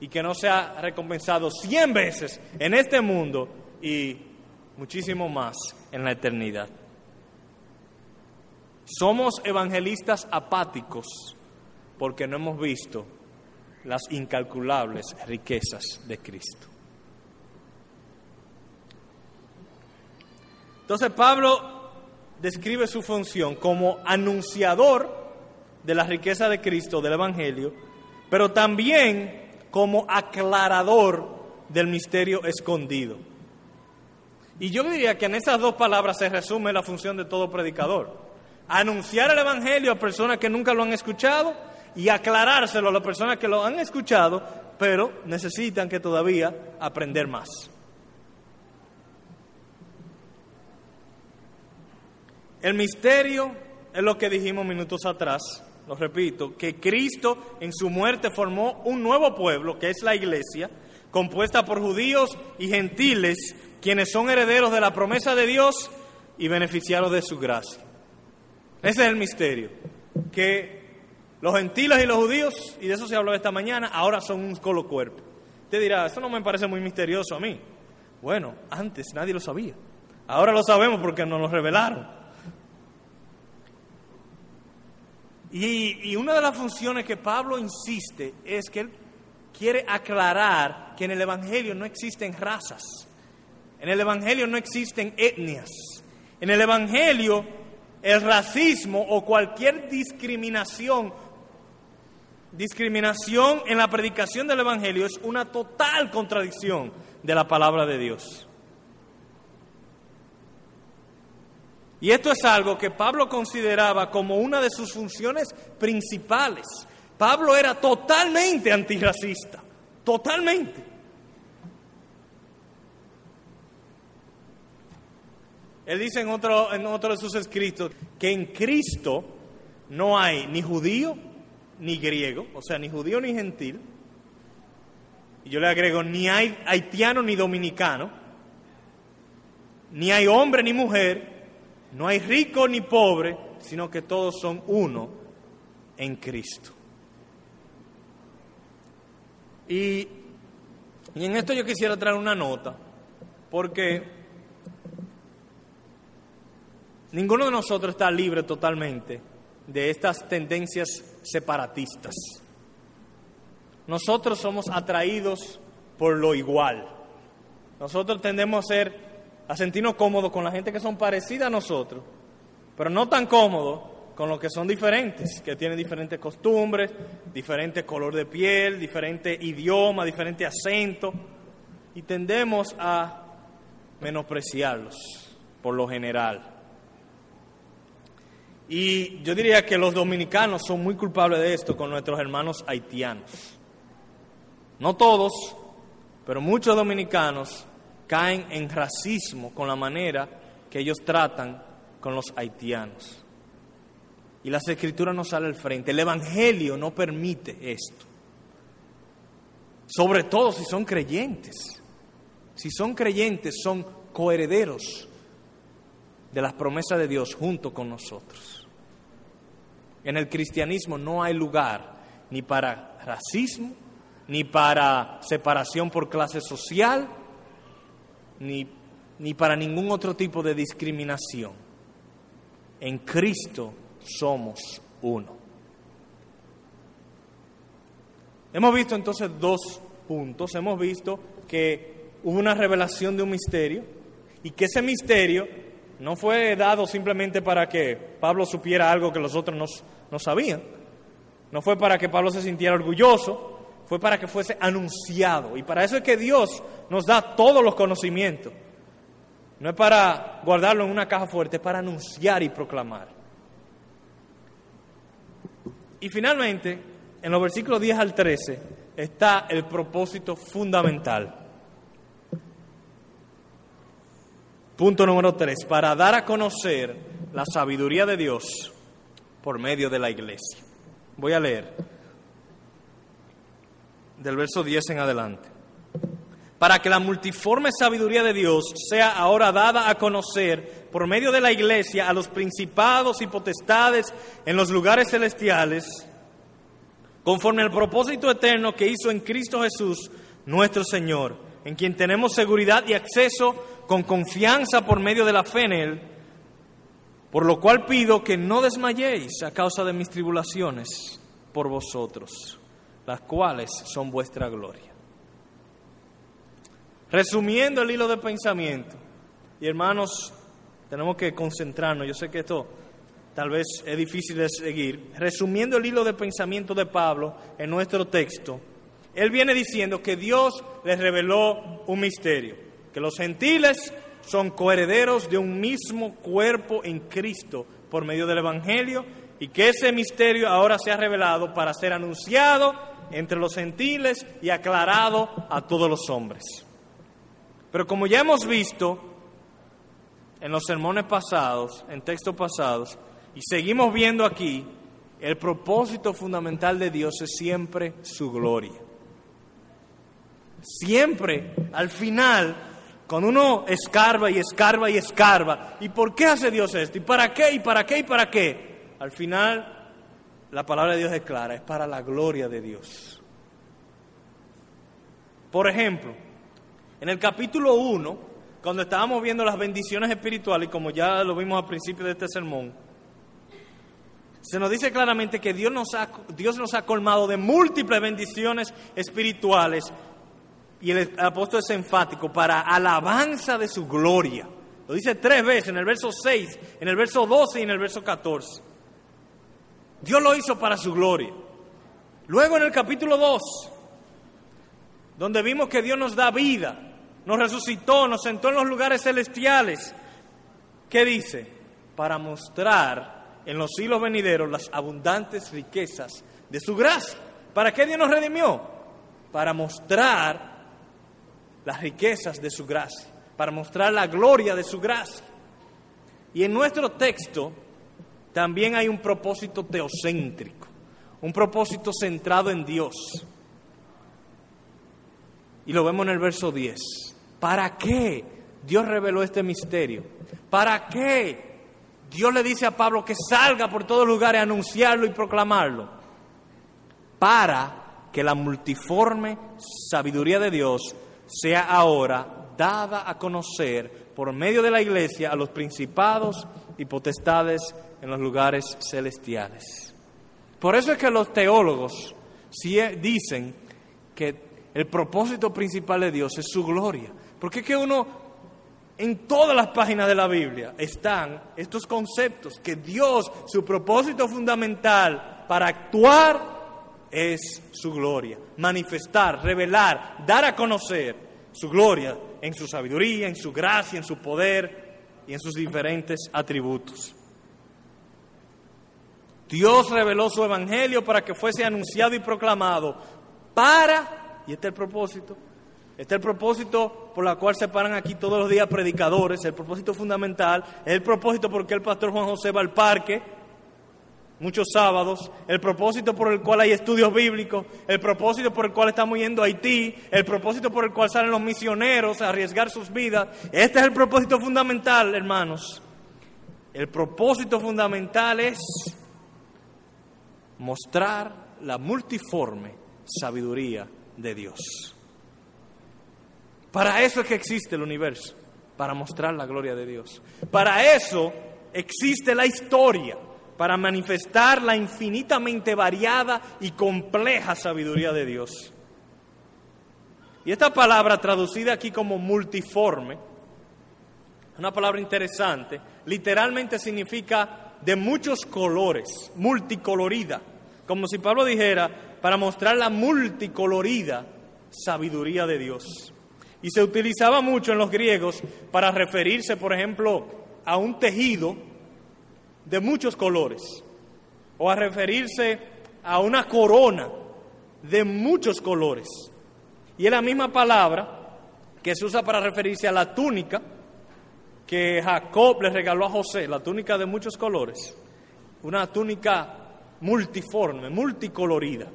y que no sea recompensado cien veces en este mundo y muchísimo más en la eternidad. Somos evangelistas apáticos porque no hemos visto las incalculables riquezas de Cristo. Entonces Pablo describe su función como anunciador de la riqueza de Cristo, del Evangelio, pero también como aclarador del misterio escondido. Y yo diría que en esas dos palabras se resume la función de todo predicador. Anunciar el Evangelio a personas que nunca lo han escuchado y aclarárselo a las personas que lo han escuchado, pero necesitan que todavía aprender más. El misterio es lo que dijimos minutos atrás, lo repito, que Cristo en su muerte formó un nuevo pueblo, que es la iglesia, compuesta por judíos y gentiles, quienes son herederos de la promesa de Dios y beneficiados de su gracia. Ese es el misterio, que los gentiles y los judíos, y de eso se habló esta mañana, ahora son un solo cuerpo. Usted dirá, eso no me parece muy misterioso a mí. Bueno, antes nadie lo sabía. Ahora lo sabemos porque nos lo revelaron. Y, y, una de las funciones que Pablo insiste es que él quiere aclarar que en el Evangelio no existen razas, en el Evangelio no existen etnias, en el Evangelio el racismo o cualquier discriminación discriminación en la predicación del Evangelio es una total contradicción de la palabra de Dios. Y esto es algo que Pablo consideraba como una de sus funciones principales. Pablo era totalmente antirracista, totalmente. Él dice en otro, en otro de sus escritos que en Cristo no hay ni judío ni griego, o sea, ni judío ni gentil. Y yo le agrego, ni hay haitiano ni dominicano, ni hay hombre ni mujer, no hay rico ni pobre, sino que todos son uno en Cristo. Y, y en esto yo quisiera traer una nota, porque ninguno de nosotros está libre totalmente de estas tendencias separatistas. Nosotros somos atraídos por lo igual. Nosotros tendemos a ser a sentirnos cómodos con la gente que son parecidas a nosotros, pero no tan cómodos con los que son diferentes, que tienen diferentes costumbres, diferente color de piel, diferente idioma, diferente acento, y tendemos a menospreciarlos por lo general. Y yo diría que los dominicanos son muy culpables de esto con nuestros hermanos haitianos. No todos, pero muchos dominicanos caen en racismo con la manera que ellos tratan con los haitianos. Y las escrituras no salen al frente. El Evangelio no permite esto. Sobre todo si son creyentes. Si son creyentes, son coherederos de las promesas de Dios junto con nosotros. En el cristianismo no hay lugar ni para racismo, ni para separación por clase social, ni, ni para ningún otro tipo de discriminación. En Cristo somos uno. Hemos visto entonces dos puntos. Hemos visto que hubo una revelación de un misterio y que ese misterio no fue dado simplemente para que Pablo supiera algo que los otros no, sabían. No fue para que Pablo se sintiera orgulloso, fue para que fuese anunciado. Y para eso es que Dios nos da todos los conocimientos. No es para guardarlo en una caja fuerte, es para anunciar y proclamar. Y finalmente, en los versículos 10 al 13, está el propósito fundamental Punto número tres, para dar a conocer la sabiduría de Dios por medio de la iglesia. Voy a leer del verso 10 en adelante. Para que la multiforme sabiduría de Dios sea ahora dada a conocer por medio de la iglesia a los principados y potestades en los lugares celestiales, conforme al propósito eterno que hizo en Cristo Jesús, nuestro Señor, en quien tenemos seguridad y acceso con confianza por medio de la fe en Él, por lo cual pido que no desmayéis a causa de mis tribulaciones por vosotros, las cuales son vuestra gloria. Resumiendo el hilo de pensamiento, y hermanos, tenemos que concentrarnos, yo sé que esto tal vez es difícil de seguir, resumiendo el hilo de pensamiento de Pablo en nuestro texto, él viene diciendo que Dios les reveló un misterio, que los gentiles son coherederos de un mismo cuerpo en Cristo por medio del Evangelio y que ese misterio ahora se ha revelado para ser anunciado entre los gentiles y aclarado a todos los hombres. Pero como ya hemos visto en los sermones pasados, en textos pasados, y seguimos viendo aquí, el propósito fundamental de Dios es siempre su gloria. Siempre, al final, cuando uno escarba y escarba y escarba, ¿y por qué hace Dios esto? ¿Y para qué? ¿Y para qué? ¿Y para qué? Al final, la palabra de Dios es clara, es para la gloria de Dios. Por ejemplo, en el capítulo 1, cuando estábamos viendo las bendiciones espirituales, como ya lo vimos al principio de este sermón, se nos dice claramente que Dios nos ha, Dios nos ha colmado de múltiples bendiciones espirituales y el apóstol es enfático, para alabanza de su gloria. Lo dice tres veces, en el verso 6, en el verso 12 y en el verso 14. Dios lo hizo para su gloria. Luego en el capítulo 2, donde vimos que Dios nos da vida, nos resucitó, nos sentó en los lugares celestiales, ¿qué dice? Para mostrar en los siglos venideros las abundantes riquezas de su gracia. ¿Para qué Dios nos redimió? Para mostrar las riquezas de su gracia, para mostrar la gloria de su gracia. Y en nuestro texto también hay un propósito teocéntrico, un propósito centrado en Dios. Y lo vemos en el verso 10. ¿Para qué Dios reveló este misterio? ¿Para qué Dios le dice a Pablo que salga por todos lugares a anunciarlo y proclamarlo? Para que la multiforme sabiduría de Dios sea ahora dada a conocer por medio de la iglesia a los principados y potestades en los lugares celestiales. Por eso es que los teólogos dicen que el propósito principal de Dios es su gloria. Porque es que uno, en todas las páginas de la Biblia están estos conceptos, que Dios, su propósito fundamental para actuar es su gloria. Manifestar, revelar, dar a conocer su gloria en su sabiduría, en su gracia, en su poder y en sus diferentes atributos. Dios reveló su evangelio para que fuese anunciado y proclamado para, y este es el propósito, este es el propósito por el cual se paran aquí todos los días predicadores, el propósito fundamental, es el propósito por el pastor Juan José va al parque muchos sábados, el propósito por el cual hay estudios bíblicos, el propósito por el cual estamos yendo a Haití, el propósito por el cual salen los misioneros a arriesgar sus vidas. Este es el propósito fundamental, hermanos. El propósito fundamental es mostrar la multiforme sabiduría de Dios. Para eso es que existe el universo, para mostrar la gloria de Dios. Para eso existe la historia para manifestar la infinitamente variada y compleja sabiduría de Dios. Y esta palabra traducida aquí como multiforme, una palabra interesante, literalmente significa de muchos colores, multicolorida, como si Pablo dijera, para mostrar la multicolorida sabiduría de Dios. Y se utilizaba mucho en los griegos para referirse, por ejemplo, a un tejido de muchos colores, o a referirse a una corona de muchos colores. Y es la misma palabra que se usa para referirse a la túnica que Jacob le regaló a José, la túnica de muchos colores, una túnica multiforme, multicolorida.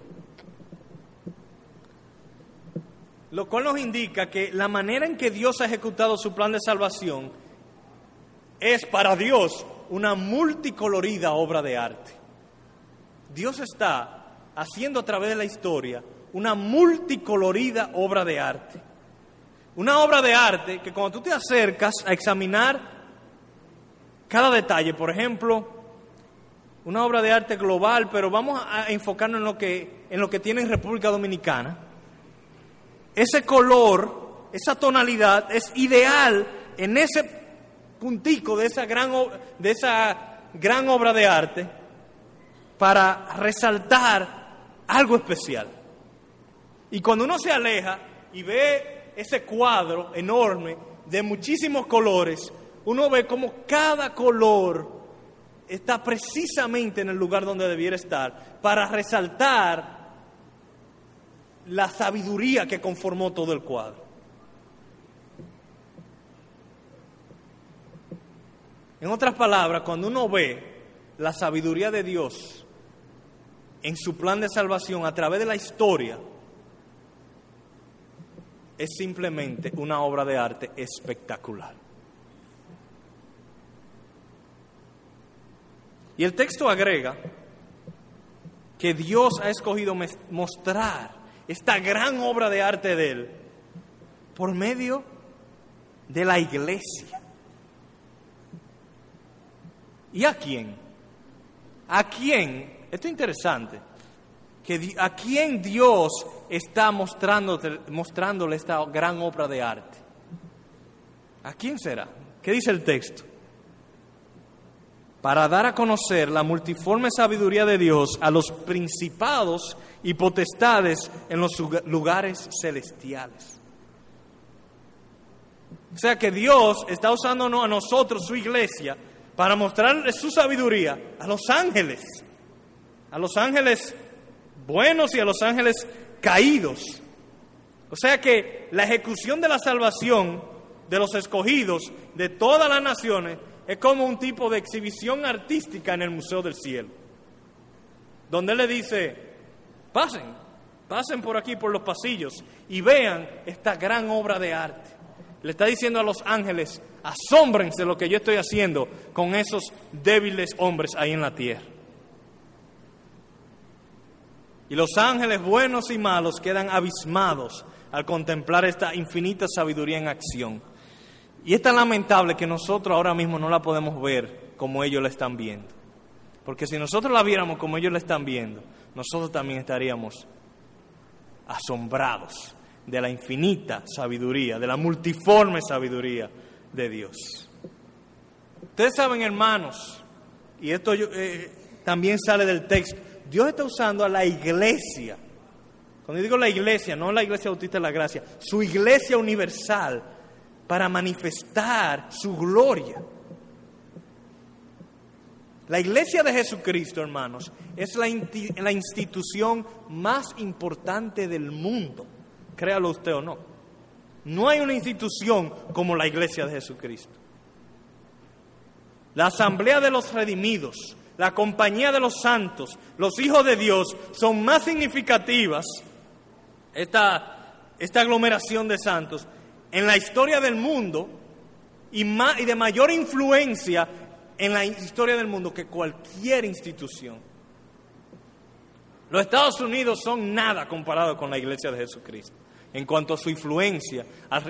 Lo cual nos indica que la manera en que Dios ha ejecutado su plan de salvación es para Dios una multicolorida obra de arte. Dios está haciendo a través de la historia una multicolorida obra de arte. Una obra de arte que cuando tú te acercas a examinar cada detalle, por ejemplo, una obra de arte global, pero vamos a enfocarnos en lo que, en lo que tiene en República Dominicana, ese color, esa tonalidad es ideal en ese puntico de esa gran, de esa gran obra de arte para resaltar algo especial. Y cuando uno se aleja y ve ese cuadro enorme de muchísimos colores, uno ve como cada color está precisamente en el lugar donde debiera estar para resaltar la sabiduría que conformó todo el cuadro. En otras palabras, cuando uno ve la sabiduría de Dios en su plan de salvación a través de la historia, es simplemente una obra de arte espectacular. Y el texto agrega que Dios ha escogido mostrar esta gran obra de arte de Él por medio de la iglesia. ¿Y a quién? ¿A quién? Esto es interesante. Que, ¿A quién Dios está mostrándole esta gran obra de arte? ¿A quién será? ¿Qué dice el texto? Para dar a conocer la multiforme sabiduría de Dios a los principados y potestades en los lugares celestiales. O sea que Dios está usándonos a nosotros, su iglesia, para mostrarle su sabiduría a los ángeles, a los ángeles buenos y a los ángeles caídos. O sea que la ejecución de la salvación de los escogidos de todas las naciones es como un tipo de exhibición artística en el Museo del Cielo, donde le dice, pasen, pasen por aquí, por los pasillos, y vean esta gran obra de arte. Le está diciendo a los ángeles, asómbrense lo que yo estoy haciendo con esos débiles hombres ahí en la tierra. Y los ángeles buenos y malos quedan abismados al contemplar esta infinita sabiduría en acción. Y es tan lamentable que nosotros ahora mismo no la podemos ver como ellos la están viendo. Porque si nosotros la viéramos como ellos la están viendo, nosotros también estaríamos asombrados de la infinita sabiduría, de la multiforme sabiduría de Dios. Ustedes saben, hermanos, y esto eh, también sale del texto, Dios está usando a la iglesia. Cuando digo la iglesia, no la iglesia bautista de la gracia, su iglesia universal para manifestar su gloria. La iglesia de Jesucristo, hermanos, es la, la institución más importante del mundo créalo usted o no. No hay una institución como la iglesia de Jesucristo. La asamblea de los redimidos, la compañía de los santos, los hijos de Dios son más significativas, esta, esta aglomeración de santos, en la historia del mundo y, y de mayor influencia en la historia del mundo que cualquier institución. Los Estados Unidos son nada comparado con la iglesia de Jesucristo en cuanto a su influencia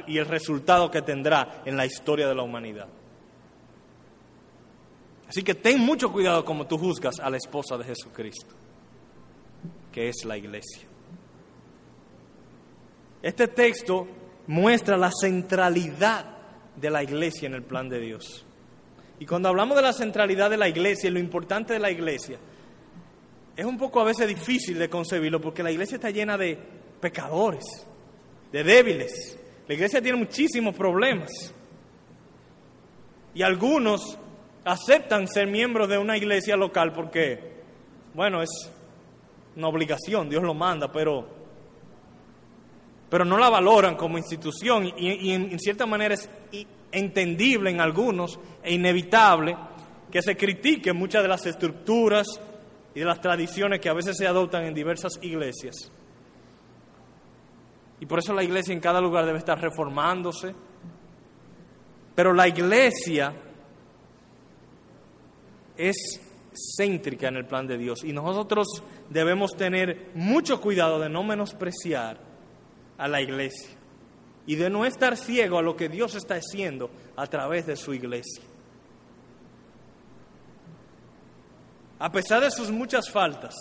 y el resultado que tendrá en la historia de la humanidad. Así que ten mucho cuidado como tú juzgas a la esposa de Jesucristo, que es la iglesia. Este texto muestra la centralidad de la iglesia en el plan de Dios. Y cuando hablamos de la centralidad de la iglesia y lo importante de la iglesia, es un poco a veces difícil de concebirlo porque la iglesia está llena de pecadores de débiles. La iglesia tiene muchísimos problemas. Y algunos aceptan ser miembros de una iglesia local porque, bueno, es una obligación, Dios lo manda, pero, pero no la valoran como institución y, en, en cierta manera es entendible en algunos e inevitable que se critiquen muchas de las estructuras y de las tradiciones que a veces se adoptan en diversas iglesias. Y por eso la iglesia en cada lugar debe estar reformándose. Pero la iglesia es céntrica en el plan de Dios y nosotros debemos tener mucho cuidado de no menospreciar a la iglesia y de no estar ciego a lo que Dios está haciendo a través de su iglesia. A pesar de sus muchas faltas,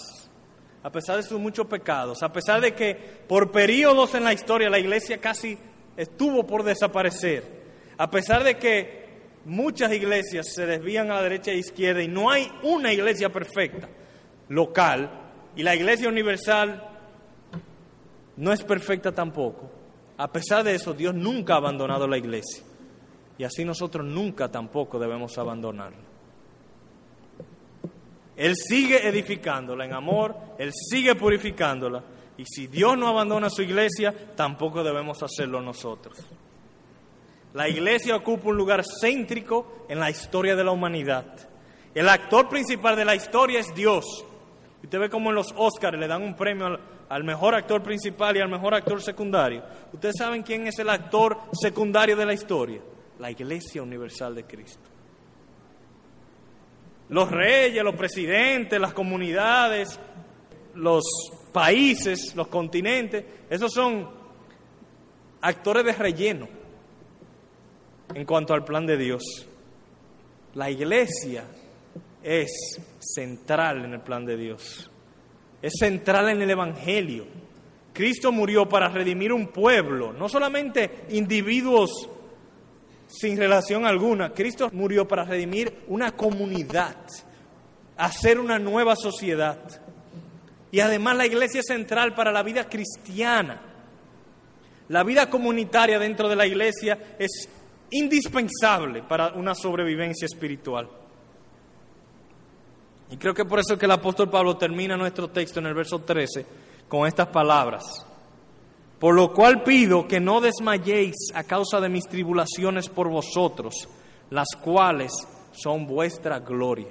a pesar de sus muchos pecados, a pesar de que por periodos en la historia la iglesia casi estuvo por desaparecer, a pesar de que muchas iglesias se desvían a la derecha e izquierda y no hay una iglesia perfecta local y la iglesia universal no es perfecta tampoco. A pesar de eso, Dios nunca ha abandonado la iglesia y así nosotros nunca tampoco debemos abandonarla. Él sigue edificándola en amor, Él sigue purificándola y si Dios no abandona su iglesia, tampoco debemos hacerlo nosotros. La iglesia ocupa un lugar céntrico en la historia de la humanidad. El actor principal de la historia es Dios. Usted ve como en los Oscars le dan un premio al, mejor actor principal y al mejor actor secundario. ¿Ustedes saben quién es el actor secundario de la historia? La Iglesia Universal de Cristo. Los reyes, los presidentes, las comunidades, los países, los continentes, esos son actores de relleno en cuanto al plan de Dios. La iglesia es central en el plan de Dios. Es central en el Evangelio. Cristo murió para redimir un pueblo, no solamente individuos sin relación alguna. Cristo murió para redimir una comunidad, hacer una nueva sociedad. Y además la iglesia es central para la vida cristiana. La vida comunitaria dentro de la iglesia es indispensable para una sobrevivencia espiritual. Y creo que por eso que el apóstol Pablo termina nuestro texto en el verso 13 con estas palabras. Por lo cual pido que no desmayéis a causa de mis tribulaciones por vosotros, las cuales son vuestra gloria.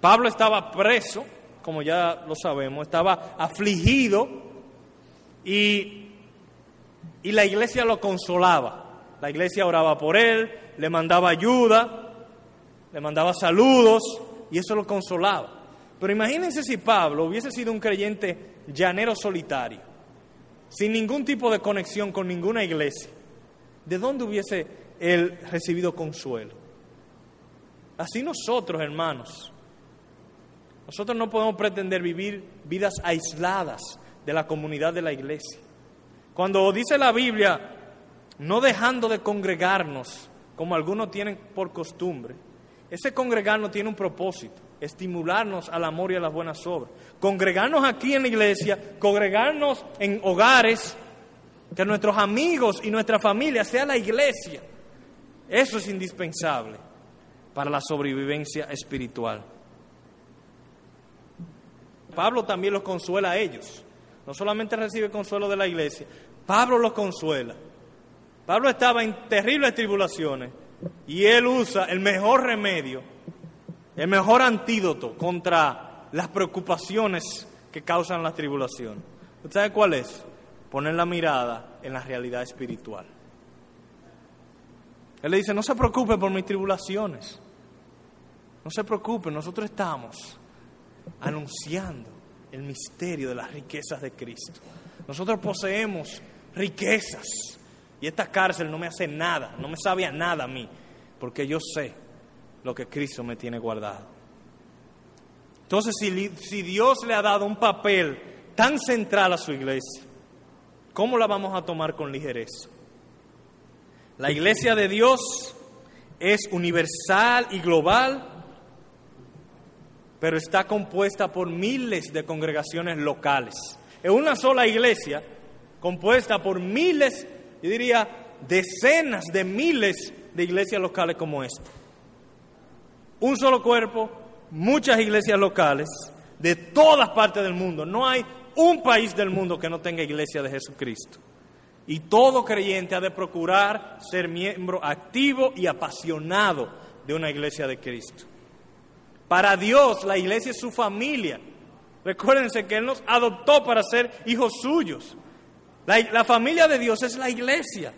Pablo estaba preso, como ya lo sabemos, estaba afligido y, y la iglesia lo consolaba. La iglesia oraba por él, le mandaba ayuda, le mandaba saludos y eso lo consolaba. Pero imagínense si Pablo hubiese sido un creyente llanero solitario, sin ningún tipo de conexión con ninguna iglesia. ¿De dónde hubiese él recibido consuelo? Así nosotros, hermanos, nosotros no podemos pretender vivir vidas aisladas de la comunidad de la iglesia. Cuando dice la Biblia, no dejando de congregarnos como algunos tienen por costumbre. Ese congregarnos tiene un propósito, estimularnos al amor y a las buenas obras. Congregarnos aquí en la iglesia, congregarnos en hogares, que nuestros amigos y nuestra familia sea la iglesia. Eso es indispensable para la sobrevivencia espiritual. Pablo también los consuela a ellos. No solamente recibe consuelo de la iglesia, Pablo los consuela. Pablo estaba en terribles tribulaciones y él usa el mejor remedio, el mejor antídoto contra las preocupaciones que causan la tribulación. ¿Usted sabe cuál es? Poner la mirada en la realidad espiritual. Él le dice, no se preocupe por mis tribulaciones. No se preocupe, nosotros estamos anunciando el misterio de las riquezas de Cristo. Nosotros poseemos riquezas y esta cárcel no me hace nada, no me sabe a nada a mí, porque yo sé lo que Cristo me tiene guardado. Entonces, si, si Dios le ha dado un papel tan central a su iglesia, ¿cómo la vamos a tomar con ligereza? La iglesia de Dios es universal y global, pero está compuesta por miles de congregaciones locales. Es una sola iglesia compuesta por miles yo diría, decenas de miles de iglesias locales como esta. Un solo cuerpo, muchas iglesias locales de todas partes del mundo. No hay un país del mundo que no tenga iglesia de Jesucristo. Y todo creyente ha de procurar ser miembro activo y apasionado de una iglesia de Cristo. Para Dios la iglesia es su familia. Recuérdense que Él nos adoptó para ser hijos suyos. La, familia de Dios es la iglesia.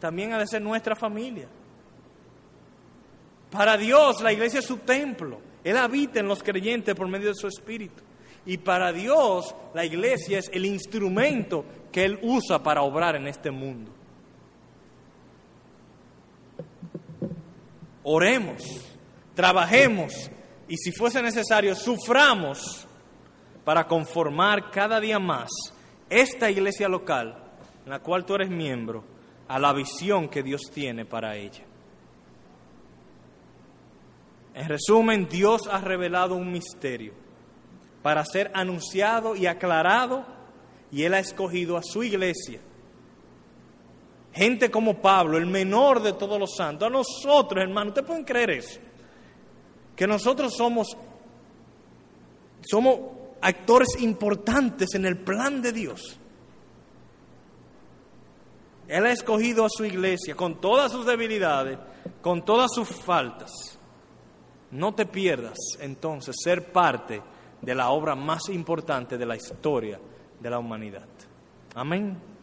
También ha de ser nuestra familia. Para Dios la iglesia es su templo. Él habita en los creyentes por medio de su espíritu. Y para Dios la iglesia es el instrumento que Él usa para obrar en este mundo. Oremos, trabajemos y si fuese necesario, suframos para conformar cada día más esta iglesia local en la cual tú eres miembro a la visión que Dios tiene para ella. En resumen, Dios ha revelado un misterio para ser anunciado y aclarado y Él ha escogido a su iglesia. Gente como Pablo, el menor de todos los santos, a nosotros, hermanos, ¿ustedes pueden creer eso? Que nosotros somos, somos actores importantes en el plan de Dios. Él ha escogido a su iglesia con todas sus debilidades, con todas sus faltas. No te pierdas entonces ser parte de la obra más importante de la historia de la humanidad. Amén.